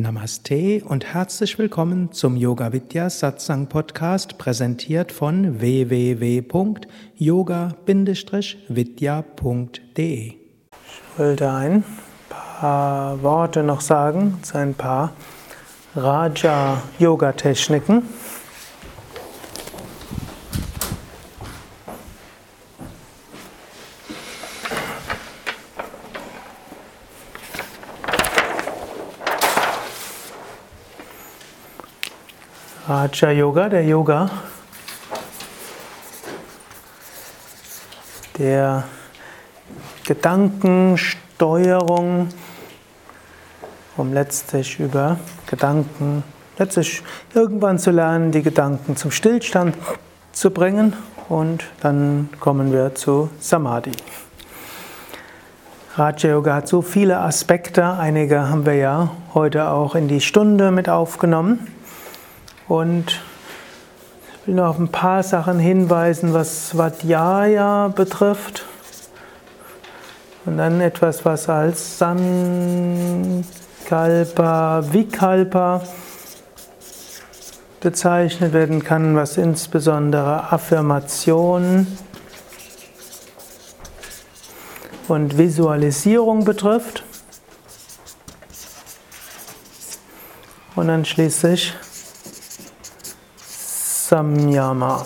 Namaste und herzlich willkommen zum Yoga Vidya Satsang Podcast, präsentiert von www.yoga-vidya.de. Ich wollte ein paar Worte noch sagen zu ein paar Raja-Yoga-Techniken. Raja Yoga, der Yoga, der Gedankensteuerung, um letztlich über Gedanken, letztlich irgendwann zu lernen, die Gedanken zum Stillstand zu bringen und dann kommen wir zu Samadhi. Raja Yoga hat so viele Aspekte, einige haben wir ja heute auch in die Stunde mit aufgenommen. Und ich will noch auf ein paar Sachen hinweisen, was Svadhyaya betrifft. Und dann etwas, was als Sankalpa, Vikalpa bezeichnet werden kann, was insbesondere Affirmation und Visualisierung betrifft. Und dann schließlich Samyama.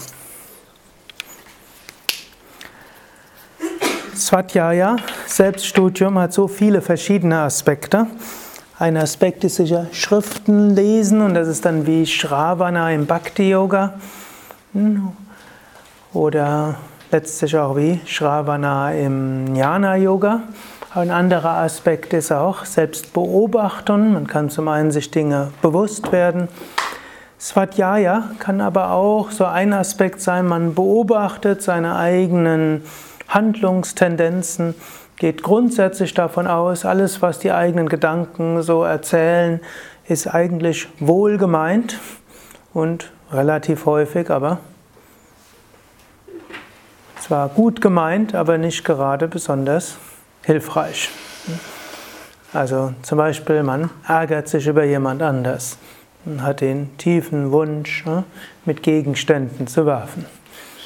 Swadhyaya, Selbststudium, hat so viele verschiedene Aspekte. Ein Aspekt ist sicher Schriften lesen und das ist dann wie Shravana im Bhakti-Yoga oder letztlich auch wie Shravana im Jnana-Yoga. Ein anderer Aspekt ist auch Selbstbeobachtung. Man kann zum einen sich Dinge bewusst werden Svadhyaya kann aber auch so ein Aspekt sein, man beobachtet seine eigenen Handlungstendenzen, geht grundsätzlich davon aus, alles, was die eigenen Gedanken so erzählen, ist eigentlich wohlgemeint und relativ häufig, aber zwar gut gemeint, aber nicht gerade besonders hilfreich. Also zum Beispiel, man ärgert sich über jemand anders und hat den tiefen Wunsch, ne, mit Gegenständen zu werfen.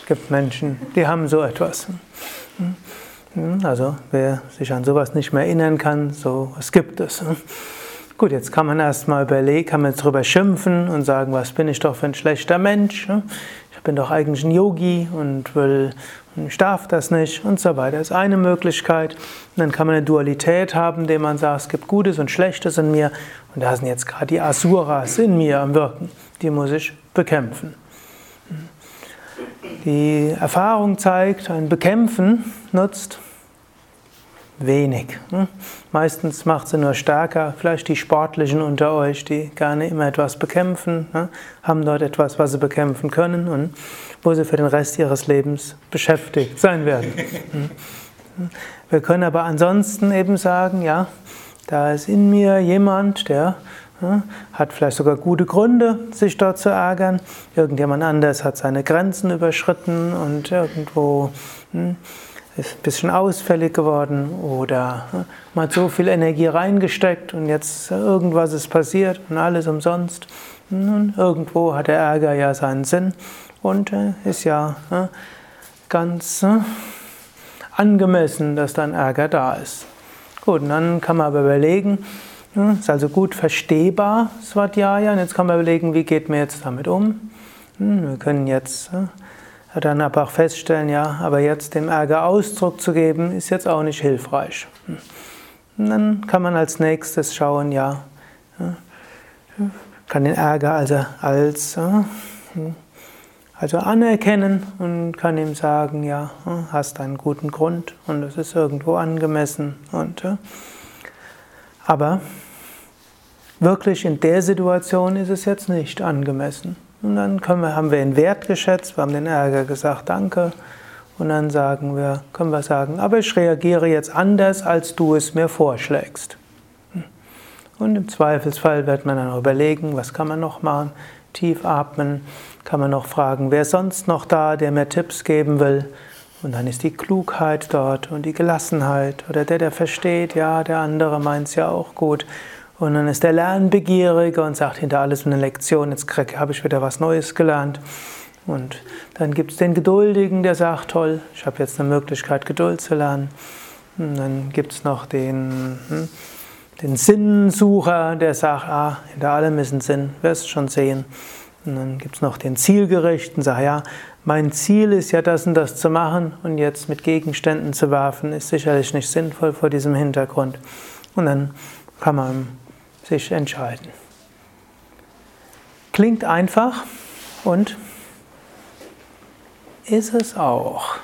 Es gibt Menschen, die haben so etwas. Hm, also wer sich an sowas nicht mehr erinnern kann, so was gibt es. Ne. Gut, jetzt kann man erstmal überlegen, kann man jetzt darüber schimpfen und sagen, was bin ich doch für ein schlechter Mensch. Ich bin doch eigentlich ein Yogi und will ich darf das nicht und so weiter. Das ist eine Möglichkeit. Und dann kann man eine Dualität haben, indem man sagt, es gibt Gutes und Schlechtes in mir und da sind jetzt gerade die Asuras in mir am Wirken. Die muss ich bekämpfen. Die Erfahrung zeigt, ein Bekämpfen nutzt wenig. Meistens macht sie nur stärker. Vielleicht die Sportlichen unter euch, die gerne immer etwas bekämpfen, haben dort etwas, was sie bekämpfen können und wo sie für den Rest ihres Lebens beschäftigt sein werden. Wir können aber ansonsten eben sagen, ja, da ist in mir jemand, der hat vielleicht sogar gute Gründe, sich dort zu ärgern. Irgendjemand anders hat seine Grenzen überschritten und irgendwo hm, ist ein bisschen ausfällig geworden oder man hat so viel Energie reingesteckt und jetzt irgendwas ist passiert und alles umsonst. Und irgendwo hat der Ärger ja seinen Sinn und äh, ist ja äh, ganz äh, angemessen, dass dann Ärger da ist. Gut, und dann kann man aber überlegen, ist also gut verstehbar, Svadhyaya, und jetzt kann man überlegen, wie geht man jetzt damit um. Hm, wir können jetzt dann aber auch feststellen, ja, aber jetzt dem Ärger Ausdruck zu geben, ist jetzt auch nicht hilfreich. Hm. Und dann kann man als nächstes schauen, ja, kann den Ärger also als hm, also anerkennen und kann ihm sagen, ja, hast einen guten Grund und es ist irgendwo angemessen. Und, aber wirklich in der Situation ist es jetzt nicht angemessen. Und dann wir, haben wir ihn wertgeschätzt, wir haben den Ärger gesagt, danke. Und dann sagen wir, können wir sagen, aber ich reagiere jetzt anders, als du es mir vorschlägst. Und im Zweifelsfall wird man dann überlegen, was kann man noch machen? Tief atmen, kann man noch fragen, wer sonst noch da, der mir Tipps geben will? Und dann ist die Klugheit dort und die Gelassenheit oder der, der versteht, ja, der andere meint es ja auch gut. Und dann ist der Lernbegierige und sagt hinter alles eine Lektion, jetzt habe ich wieder was Neues gelernt. Und dann gibt es den Geduldigen, der sagt, toll, ich habe jetzt eine Möglichkeit, Geduld zu lernen. Und dann gibt es noch den, hm, den Sinnsucher, der sagt, ah, hinter allem ist ein Sinn, wirst schon sehen. Und dann gibt es noch den Zielgerichten, sagt, ja, mein Ziel ist ja das und das zu machen und jetzt mit Gegenständen zu werfen, ist sicherlich nicht sinnvoll vor diesem Hintergrund. Und dann kann man sich entscheiden. Klingt einfach und ist es auch.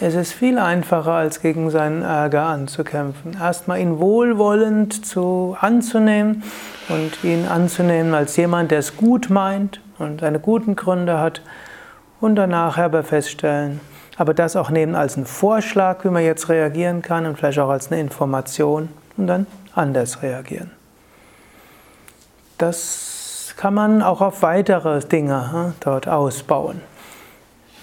Es ist viel einfacher, als gegen seinen Ärger anzukämpfen. Erstmal ihn wohlwollend zu, anzunehmen und ihn anzunehmen als jemand, der es gut meint und seine guten Gründe hat und danach aber feststellen, aber das auch nehmen als einen Vorschlag, wie man jetzt reagieren kann und vielleicht auch als eine Information und dann anders reagieren. Das kann man auch auf weitere Dinge hm, dort ausbauen.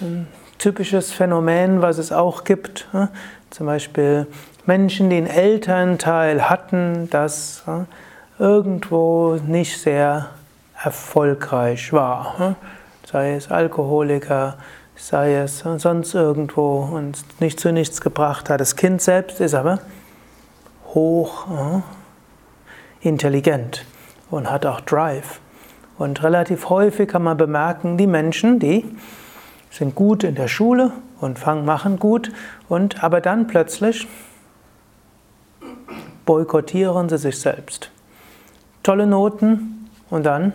Ein typisches Phänomen, was es auch gibt, hm, zum Beispiel Menschen, die einen Elternteil hatten, das hm, irgendwo nicht sehr erfolgreich war. Sei es Alkoholiker, sei es sonst irgendwo und nicht zu nichts gebracht hat. Das Kind selbst ist aber hoch intelligent und hat auch Drive. Und relativ häufig kann man bemerken, die Menschen, die sind gut in der Schule und fangen, machen gut, und aber dann plötzlich boykottieren sie sich selbst. Tolle Noten und dann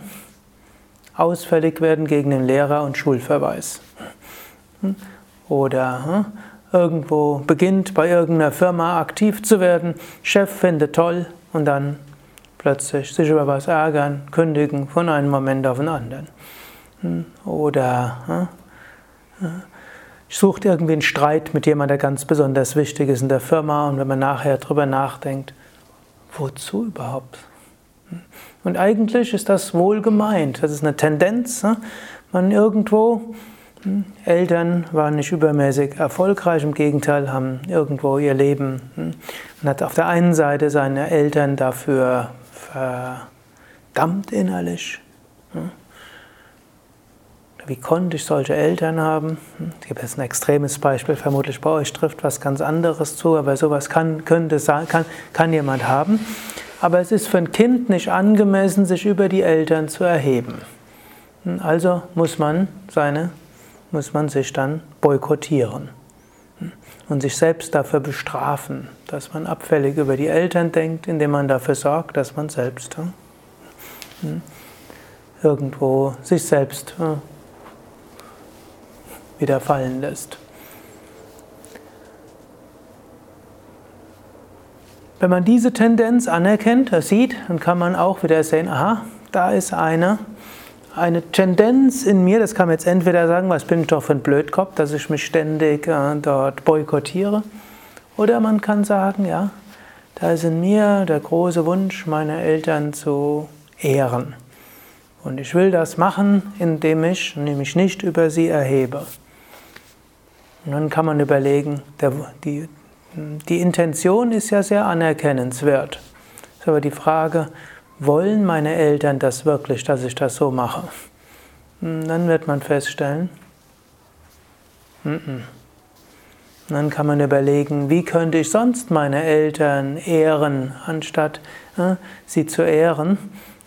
ausfällig werden gegen den Lehrer und Schulverweis. Oder hm, irgendwo beginnt bei irgendeiner Firma aktiv zu werden, Chef findet toll und dann plötzlich sich über was ärgern, kündigen von einem Moment auf den anderen. Hm, oder hm, ich suche irgendwie einen Streit mit jemandem, der ganz besonders wichtig ist in der Firma und wenn man nachher darüber nachdenkt, wozu überhaupt? Hm, und eigentlich ist das wohl gemeint. Das ist eine Tendenz. Man irgendwo, Eltern waren nicht übermäßig erfolgreich, im Gegenteil, haben irgendwo ihr Leben. Man hat auf der einen Seite seine Eltern dafür verdammt innerlich. Wie konnte ich solche Eltern haben? Ich habe jetzt ein extremes Beispiel, vermutlich bei euch trifft was ganz anderes zu, aber sowas kann, könnte, kann, kann jemand haben. Aber es ist für ein Kind nicht angemessen, sich über die Eltern zu erheben. Also muss man, seine, muss man sich dann boykottieren und sich selbst dafür bestrafen, dass man abfällig über die Eltern denkt, indem man dafür sorgt, dass man selbst hm, hm, irgendwo sich selbst hm, wieder fallen lässt. Wenn man diese Tendenz anerkennt, sieht, dann kann man auch wieder sehen, aha, da ist eine eine Tendenz in mir, das kann man jetzt entweder sagen, was bin ich doch für ein Blödkopf, dass ich mich ständig äh, dort boykottiere, oder man kann sagen, ja, da ist in mir der große Wunsch, meine Eltern zu ehren. Und ich will das machen, indem ich nämlich nicht über sie erhebe. Und dann kann man überlegen, der, die, die Intention ist ja sehr anerkennenswert. ist aber die Frage, wollen meine Eltern das wirklich, dass ich das so mache? Hm, dann wird man feststellen, dann kann man überlegen, wie könnte ich sonst meine Eltern ehren, anstatt äh, sie zu ehren,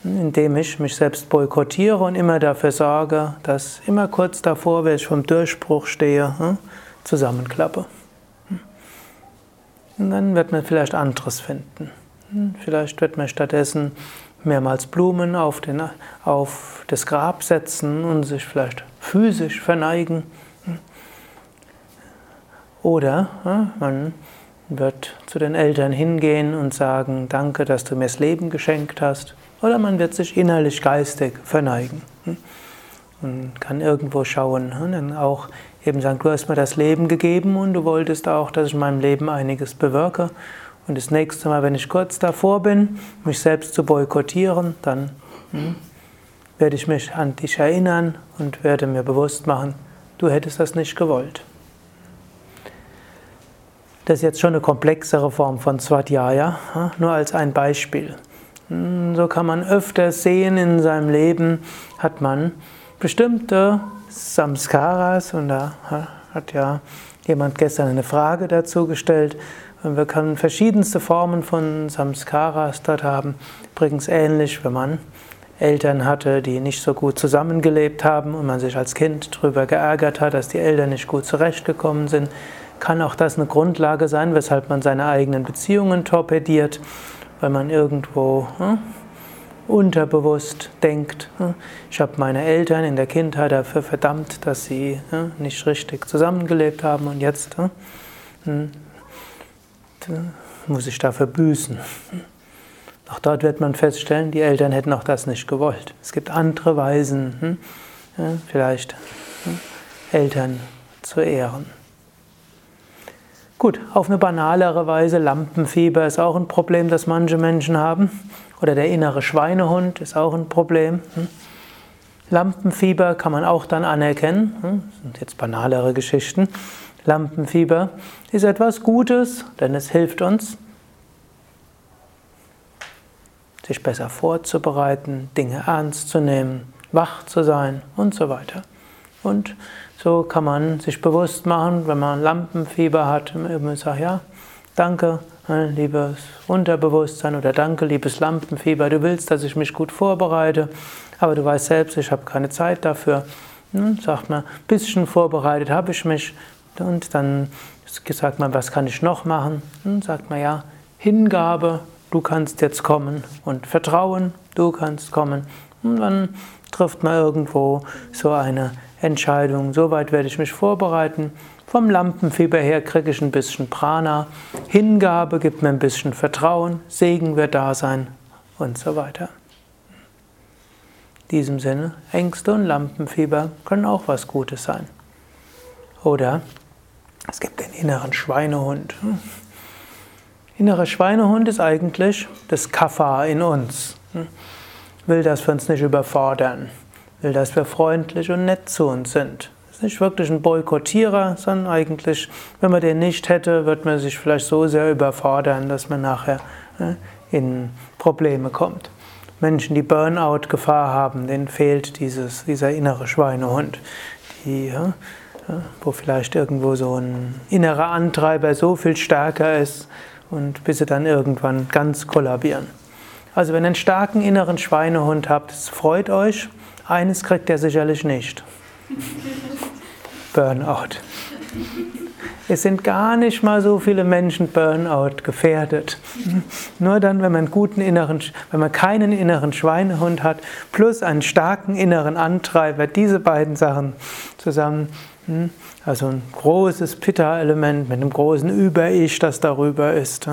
indem ich mich selbst boykottiere und immer dafür sorge, dass immer kurz davor, wenn ich vom Durchbruch stehe, äh, zusammenklappe. Hm. Und dann wird man vielleicht anderes finden. Hm, vielleicht wird man stattdessen mehrmals Blumen auf, den, auf das Grab setzen und sich vielleicht physisch verneigen. Oder man wird zu den Eltern hingehen und sagen, danke, dass du mir das Leben geschenkt hast. Oder man wird sich innerlich geistig verneigen und kann irgendwo schauen und dann auch eben sagen, du hast mir das Leben gegeben und du wolltest auch, dass ich in meinem Leben einiges bewirke. Und das nächste Mal, wenn ich kurz davor bin, mich selbst zu boykottieren, dann hm, werde ich mich an dich erinnern und werde mir bewusst machen, du hättest das nicht gewollt. Das ist jetzt schon eine komplexere Form von Swadhyaya, nur als ein Beispiel. Hm, so kann man öfter sehen in seinem Leben, hat man bestimmte Samskaras und da hat ja jemand gestern eine Frage dazu gestellt. Wir können verschiedenste Formen von Samskaras dort haben. Übrigens ähnlich, wenn man Eltern hatte, die nicht so gut zusammengelebt haben und man sich als Kind darüber geärgert hat, dass die Eltern nicht gut zurechtgekommen sind, kann auch das eine Grundlage sein, weshalb man seine eigenen Beziehungen torpediert, weil man irgendwo hm, unterbewusst denkt, hm, ich habe meine Eltern in der Kindheit dafür verdammt, dass sie hm, nicht richtig zusammengelebt haben und jetzt hm, muss ich dafür büßen. Auch dort wird man feststellen, die Eltern hätten auch das nicht gewollt. Es gibt andere Weisen, hm, vielleicht hm, Eltern zu ehren. Gut, auf eine banalere Weise, Lampenfieber ist auch ein Problem, das manche Menschen haben. Oder der innere Schweinehund ist auch ein Problem. Hm. Lampenfieber kann man auch dann anerkennen. Das sind jetzt banalere Geschichten. Lampenfieber ist etwas Gutes, denn es hilft uns, sich besser vorzubereiten, Dinge ernst zu nehmen, wach zu sein und so weiter. Und so kann man sich bewusst machen, wenn man Lampenfieber hat, immer sagen, ja, danke, liebes Unterbewusstsein oder danke, liebes Lampenfieber, du willst, dass ich mich gut vorbereite, aber du weißt selbst, ich habe keine Zeit dafür. Hm, sagt man, ein bisschen vorbereitet habe ich mich und dann sagt man, was kann ich noch machen? Dann sagt man, ja, Hingabe, du kannst jetzt kommen und Vertrauen, du kannst kommen. Und dann trifft man irgendwo so eine Entscheidung. Soweit werde ich mich vorbereiten. Vom Lampenfieber her kriege ich ein bisschen Prana. Hingabe gibt mir ein bisschen Vertrauen. Segen wird da sein und so weiter. In diesem Sinne, Ängste und Lampenfieber können auch was Gutes sein. Oder es gibt den inneren Schweinehund. Innerer Schweinehund ist eigentlich das Kapha in uns. Will, dass wir uns nicht überfordern. Will, dass wir freundlich und nett zu uns sind. Ist nicht wirklich ein Boykottierer, sondern eigentlich, wenn man den nicht hätte, wird man sich vielleicht so sehr überfordern, dass man nachher in Probleme kommt. Menschen, die Burnout-Gefahr haben, denen fehlt dieses, dieser innere Schweinehund. Die, wo vielleicht irgendwo so ein innerer Antreiber so viel stärker ist, und bis sie dann irgendwann ganz kollabieren. Also wenn ihr einen starken inneren Schweinehund habt, es freut euch, eines kriegt er sicherlich nicht. Burnout. Es sind gar nicht mal so viele Menschen Burnout gefährdet. Nur dann, wenn man, guten inneren, wenn man keinen inneren Schweinehund hat, plus einen starken inneren Antreiber, diese beiden Sachen zusammen, also ein großes Pitta-Element mit einem großen Über-Ich, das darüber ist.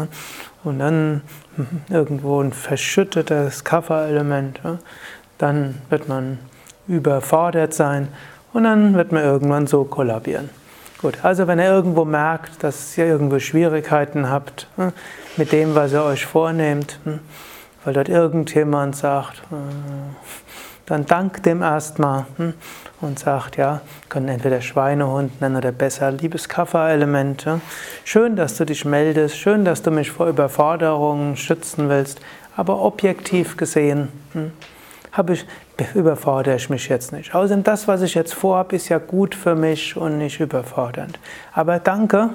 Und dann hm, irgendwo ein verschüttetes Kapha-Element. Dann wird man überfordert sein und dann wird man irgendwann so kollabieren. Gut, also wenn ihr irgendwo merkt, dass ihr irgendwo Schwierigkeiten habt hm, mit dem, was ihr euch vornehmt, weil dort irgendjemand sagt, dann dankt dem erstmal und sagt, ja, können entweder Schweinehund nennen oder besser liebes Kaffer-Element. Schön, dass du dich meldest, schön, dass du mich vor Überforderungen schützen willst, aber objektiv gesehen hm, habe ich, überfordere ich mich jetzt nicht. Außerdem das, was ich jetzt vorhabe, ist ja gut für mich und nicht überfordernd. Aber danke,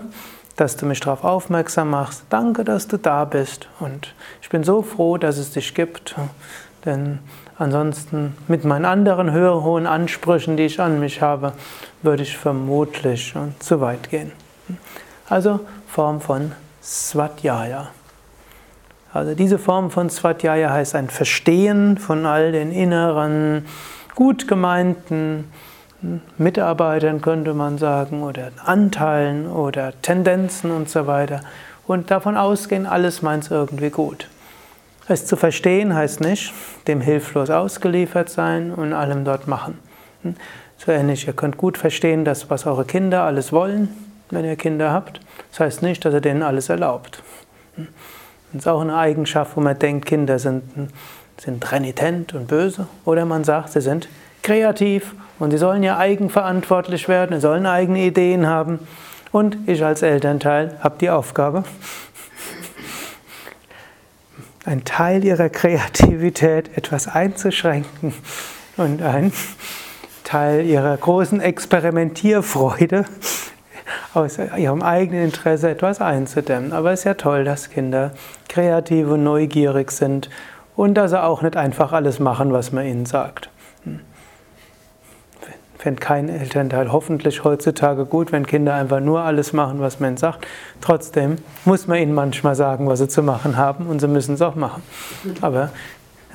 dass du mich darauf aufmerksam machst. Danke, dass du da bist. Und ich bin so froh, dass es dich gibt. Denn Ansonsten mit meinen anderen hohen Ansprüchen, die ich an mich habe, würde ich vermutlich zu weit gehen. Also Form von Swadhyaya. Also diese Form von Swadhyaya heißt ein Verstehen von all den inneren, gut gemeinten Mitarbeitern, könnte man sagen, oder Anteilen oder Tendenzen und so weiter. Und davon ausgehen, alles meint es irgendwie gut. Es zu verstehen heißt nicht, dem hilflos ausgeliefert sein und allem dort machen. Hm? So ähnlich, ihr könnt gut verstehen, dass was eure Kinder alles wollen, wenn ihr Kinder habt. Das heißt nicht, dass ihr denen alles erlaubt. Hm? Das ist auch eine Eigenschaft, wo man denkt, Kinder sind, sind renitent und böse. Oder man sagt, sie sind kreativ und sie sollen ja eigenverantwortlich werden, sie sollen eigene Ideen haben. Und ich als Elternteil habe die Aufgabe, einen Teil ihrer Kreativität etwas einzuschränken und einen Teil ihrer großen Experimentierfreude aus ihrem eigenen Interesse etwas einzudämmen. Aber es ist ja toll, dass Kinder kreativ und neugierig sind und dass sie auch nicht einfach alles machen, was man ihnen sagt. Fände kein Elternteil hoffentlich heutzutage gut, wenn Kinder einfach nur alles machen, was man sagt. Trotzdem muss man ihnen manchmal sagen, was sie zu machen haben und sie müssen es auch machen. Aber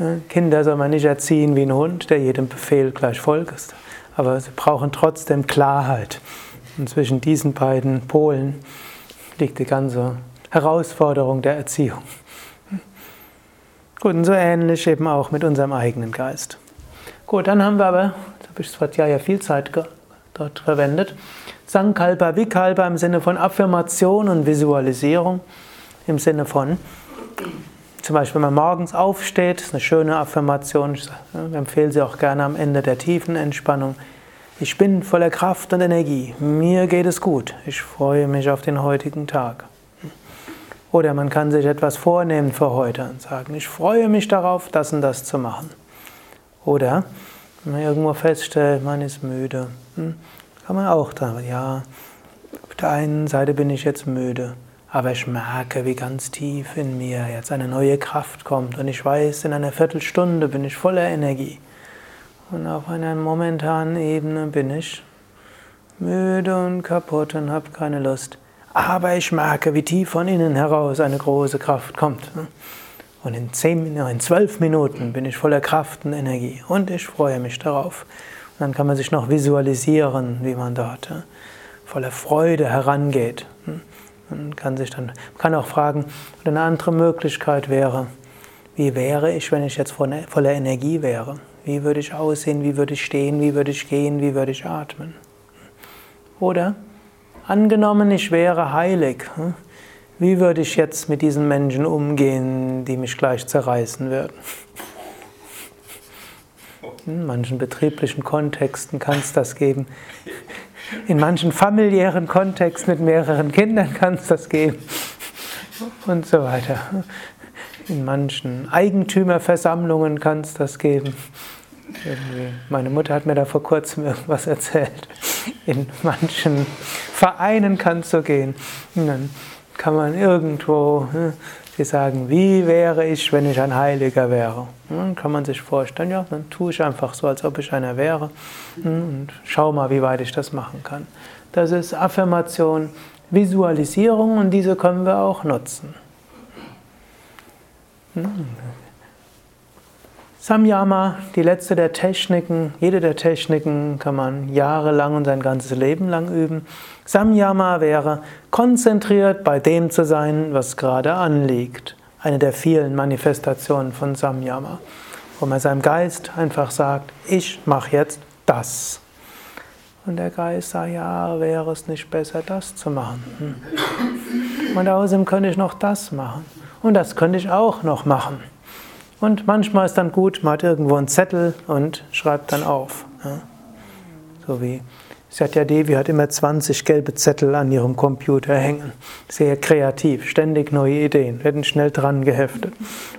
äh, Kinder soll man nicht erziehen wie ein Hund, der jedem Befehl gleich folgt. Aber sie brauchen trotzdem Klarheit. Und zwischen diesen beiden Polen liegt die ganze Herausforderung der Erziehung. Gut, und so ähnlich eben auch mit unserem eigenen Geist. Gut, dann haben wir aber, habe ich Svatjaya viel Zeit dort verwendet, Sankalpa Vikalpa im Sinne von Affirmation und Visualisierung, im Sinne von, zum Beispiel, wenn man morgens aufsteht, ist eine schöne Affirmation, ich empfehle sie auch gerne am Ende der tiefen Entspannung. Ich bin voller Kraft und Energie. Mir geht es gut. Ich freue mich auf den heutigen Tag. Oder man kann sich etwas vornehmen für heute und sagen, ich freue mich darauf, das und das zu machen. Oder wenn man irgendwo feststellt, man ist müde, hm, kann man auch sagen, ja, auf der einen Seite bin ich jetzt müde, aber ich merke, wie ganz tief in mir jetzt eine neue Kraft kommt und ich weiß, in einer Viertelstunde bin ich voller Energie. Und auf einer momentanen Ebene bin ich müde und kaputt und habe keine Lust. Aber ich merke, wie tief von innen heraus eine große Kraft kommt. Und in, zehn, in zwölf Minuten bin ich voller Kraft und Energie und ich freue mich darauf. Und dann kann man sich noch visualisieren, wie man dort voller Freude herangeht. Man kann sich dann kann auch fragen, eine andere Möglichkeit wäre, wie wäre ich, wenn ich jetzt voller Energie wäre? Wie würde ich aussehen? Wie würde ich stehen? Wie würde ich gehen? Wie würde ich atmen? Oder angenommen, ich wäre heilig. Wie würde ich jetzt mit diesen Menschen umgehen, die mich gleich zerreißen würden? In manchen betrieblichen Kontexten kann es das geben. In manchen familiären Kontexten mit mehreren Kindern kann es das geben. Und so weiter. In manchen Eigentümerversammlungen kann es das geben. Irgendwie. Meine Mutter hat mir da vor kurzem irgendwas erzählt. In manchen Vereinen kann es so gehen. Und dann kann man irgendwo sie sagen, wie wäre ich, wenn ich ein Heiliger wäre? Dann kann man sich vorstellen, ja, dann tue ich einfach so, als ob ich einer wäre hm, und schau mal, wie weit ich das machen kann. Das ist Affirmation, Visualisierung und diese können wir auch nutzen. Samyama, die letzte der Techniken, jede der Techniken kann man jahrelang und sein ganzes Leben lang üben. Samyama wäre konzentriert bei dem zu sein, was gerade anliegt. Eine der vielen Manifestationen von Samyama, wo man seinem Geist einfach sagt, ich mache jetzt das. Und der Geist sagt, ja, wäre es nicht besser, das zu machen. Hm. Und außerdem könnte ich noch das machen. Und das könnte ich auch noch machen. Und manchmal ist dann gut, man hat irgendwo einen Zettel und schreibt dann auf. Ja. So wie Satya Devi hat immer 20 gelbe Zettel an ihrem Computer hängen. Sehr kreativ, ständig neue Ideen, werden schnell dran geheftet.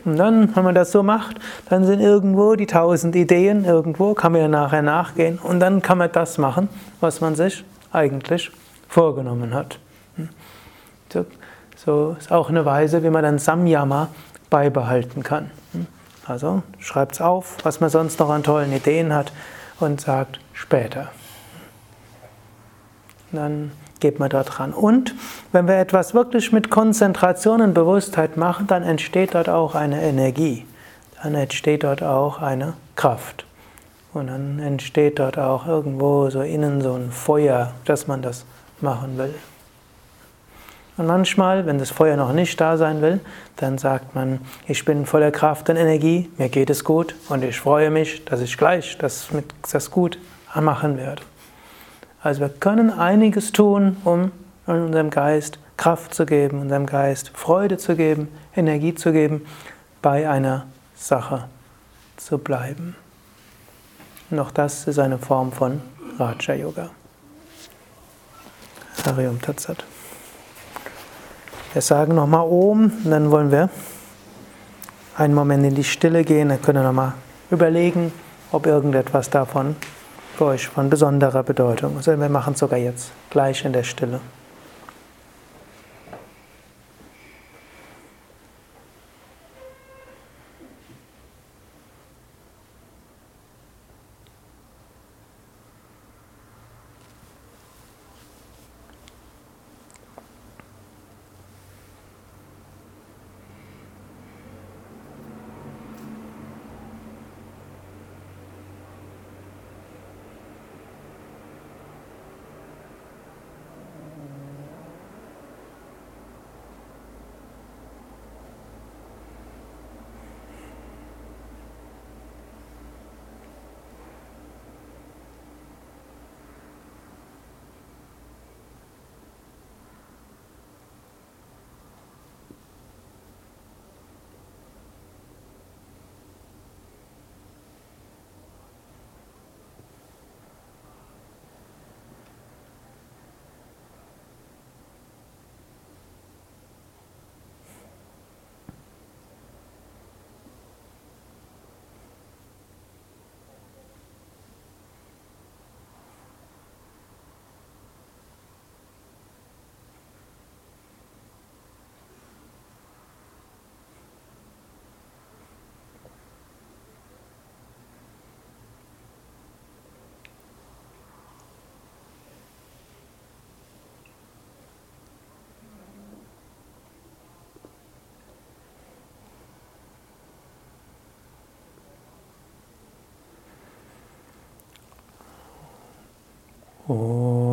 Und dann, wenn man das so macht, dann sind irgendwo die 1000 Ideen, irgendwo kann man ja nachher nachgehen und dann kann man das machen, was man sich eigentlich vorgenommen hat. Hm. So, so ist auch eine Weise, wie man dann Samyama beibehalten kann. Also schreibt es auf, was man sonst noch an tollen Ideen hat und sagt später. Dann geht man dort ran. Und wenn wir etwas wirklich mit Konzentration und Bewusstheit machen, dann entsteht dort auch eine Energie. Dann entsteht dort auch eine Kraft. Und dann entsteht dort auch irgendwo so innen so ein Feuer, dass man das machen will. Und manchmal, wenn das Feuer noch nicht da sein will, dann sagt man, ich bin voller Kraft und Energie, mir geht es gut und ich freue mich, dass ich gleich das, mit, das gut machen werde. Also wir können einiges tun, um unserem Geist Kraft zu geben, unserem Geist Freude zu geben, Energie zu geben, bei einer Sache zu bleiben. Und auch das ist eine Form von Raja Yoga. Harium Tatsat. Wir sagen nochmal und dann wollen wir einen Moment in die Stille gehen, dann könnt ihr nochmal überlegen, ob irgendetwas davon für euch von besonderer Bedeutung ist. Also wir machen es sogar jetzt, gleich in der Stille. Oh.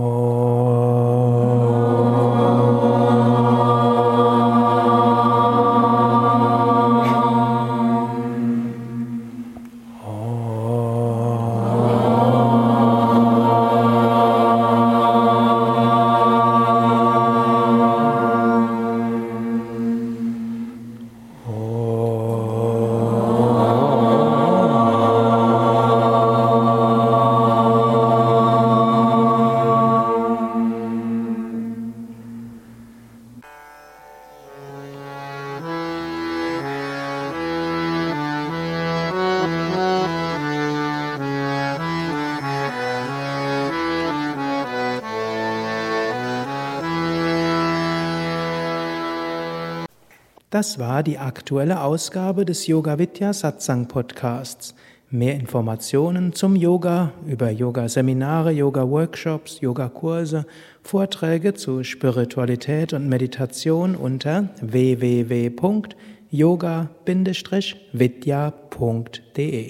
Das war die aktuelle Ausgabe des Yoga Vidya Satsang Podcasts. Mehr Informationen zum Yoga über Yoga-Seminare, Yoga-Workshops, Yogakurse, Vorträge zu Spiritualität und Meditation unter www.yoga-vidya.de